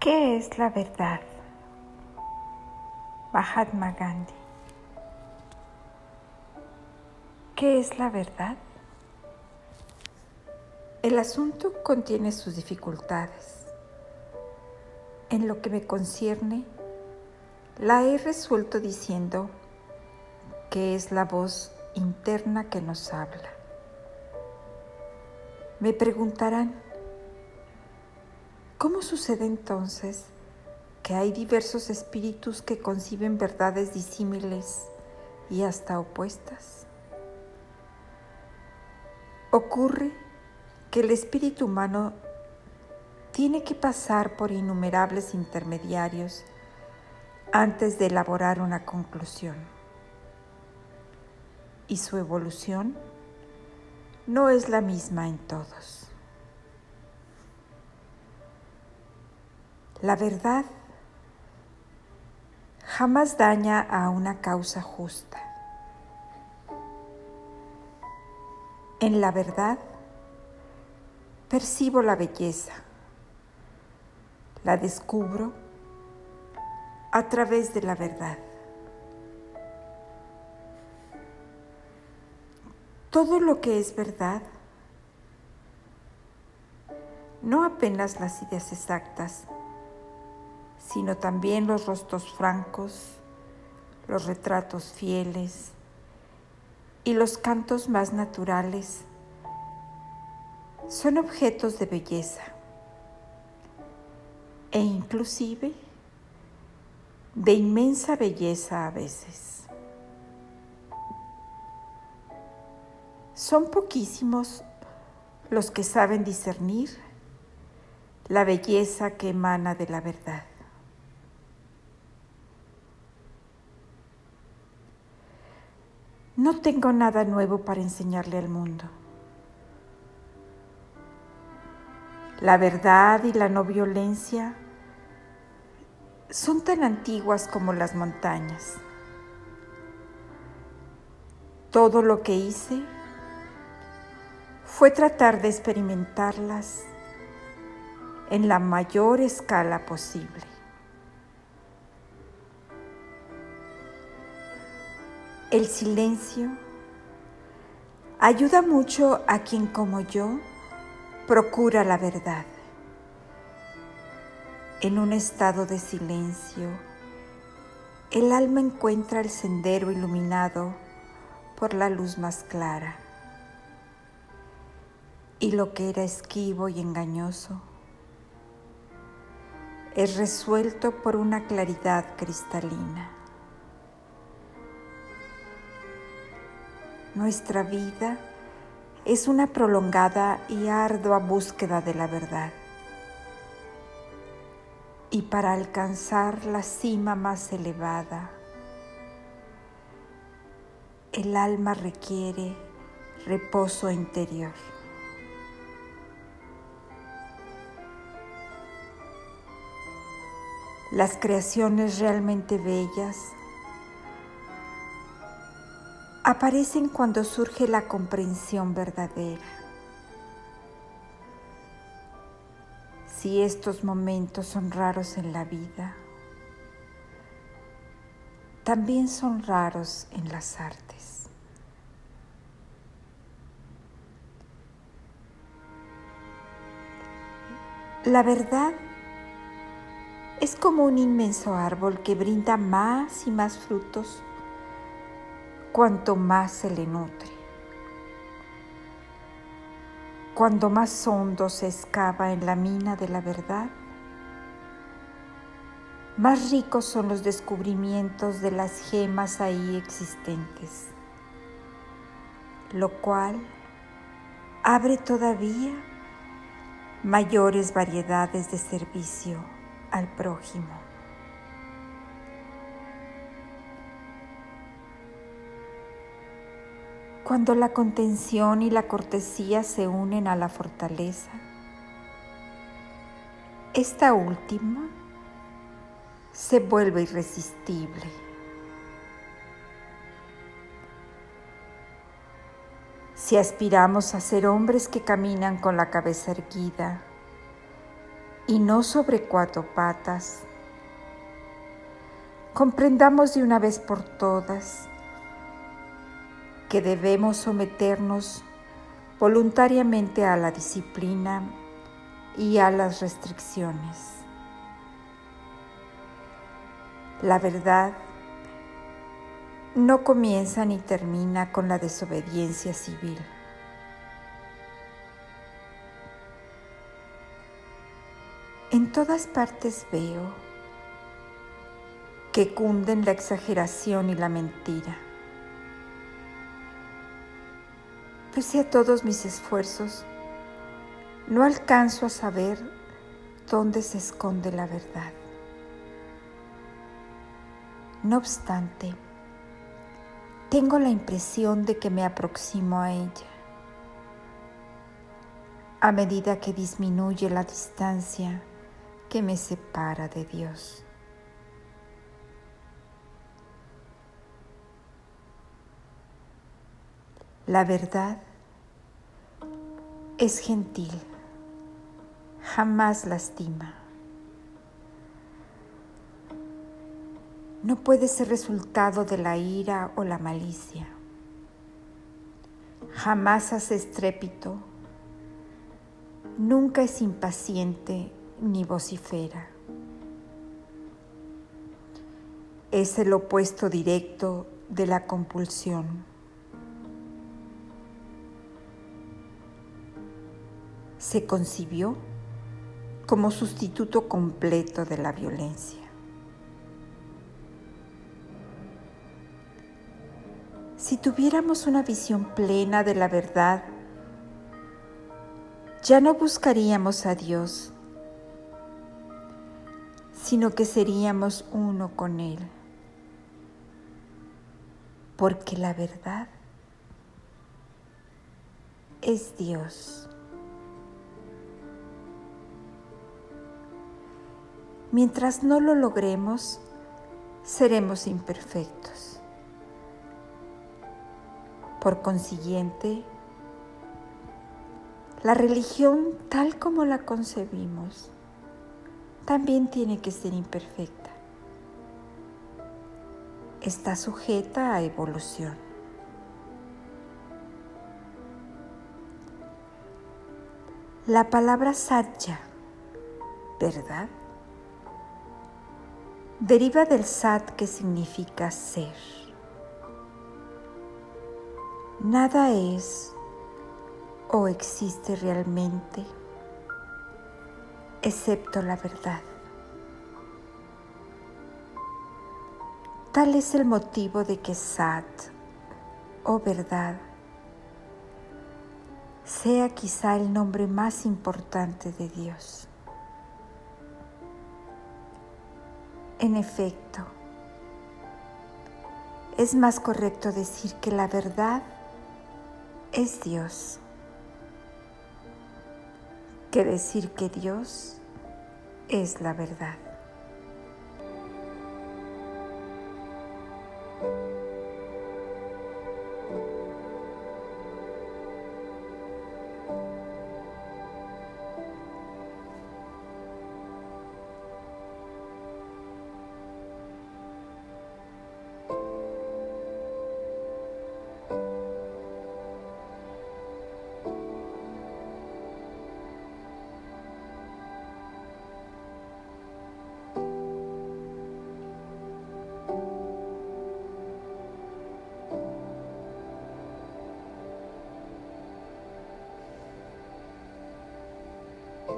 ¿Qué es la verdad? Mahatma Gandhi. ¿Qué es la verdad? El asunto contiene sus dificultades. En lo que me concierne, la he resuelto diciendo que es la voz interna que nos habla. Me preguntarán, ¿cómo sucede entonces que hay diversos espíritus que conciben verdades disímiles y hasta opuestas? Ocurre que el espíritu humano tiene que pasar por innumerables intermediarios antes de elaborar una conclusión. Y su evolución no es la misma en todos. La verdad jamás daña a una causa justa. En la verdad percibo la belleza, la descubro a través de la verdad. Todo lo que es verdad, no apenas las ideas exactas, sino también los rostros francos, los retratos fieles y los cantos más naturales, son objetos de belleza e inclusive de inmensa belleza a veces. Son poquísimos los que saben discernir la belleza que emana de la verdad. No tengo nada nuevo para enseñarle al mundo. La verdad y la no violencia son tan antiguas como las montañas. Todo lo que hice fue tratar de experimentarlas en la mayor escala posible. El silencio ayuda mucho a quien como yo procura la verdad. En un estado de silencio, el alma encuentra el sendero iluminado por la luz más clara. Y lo que era esquivo y engañoso es resuelto por una claridad cristalina. Nuestra vida es una prolongada y ardua búsqueda de la verdad. Y para alcanzar la cima más elevada, el alma requiere reposo interior. Las creaciones realmente bellas aparecen cuando surge la comprensión verdadera. Si estos momentos son raros en la vida, también son raros en las artes. La verdad es como un inmenso árbol que brinda más y más frutos cuanto más se le nutre. Cuando más hondo se excava en la mina de la verdad, más ricos son los descubrimientos de las gemas ahí existentes, lo cual abre todavía mayores variedades de servicio al prójimo. Cuando la contención y la cortesía se unen a la fortaleza, esta última se vuelve irresistible. Si aspiramos a ser hombres que caminan con la cabeza erguida y no sobre cuatro patas. Comprendamos de una vez por todas que debemos someternos voluntariamente a la disciplina y a las restricciones. La verdad no comienza ni termina con la desobediencia civil. En todas partes veo que cunden la exageración y la mentira. Pese a todos mis esfuerzos, no alcanzo a saber dónde se esconde la verdad. No obstante, tengo la impresión de que me aproximo a ella. A medida que disminuye la distancia que me separa de Dios. La verdad es gentil, jamás lastima. No puede ser resultado de la ira o la malicia. Jamás hace estrépito, nunca es impaciente ni vocifera. Es el opuesto directo de la compulsión. Se concibió como sustituto completo de la violencia. Si tuviéramos una visión plena de la verdad, ya no buscaríamos a Dios, sino que seríamos uno con Él. Porque la verdad es Dios. Mientras no lo logremos, seremos imperfectos. Por consiguiente, la religión tal como la concebimos también tiene que ser imperfecta. Está sujeta a evolución. La palabra satya, ¿verdad? Deriva del sat que significa ser. Nada es o existe realmente excepto la verdad. Tal es el motivo de que Sat o verdad sea quizá el nombre más importante de Dios. En efecto, es más correcto decir que la verdad es Dios que decir que Dios es la verdad.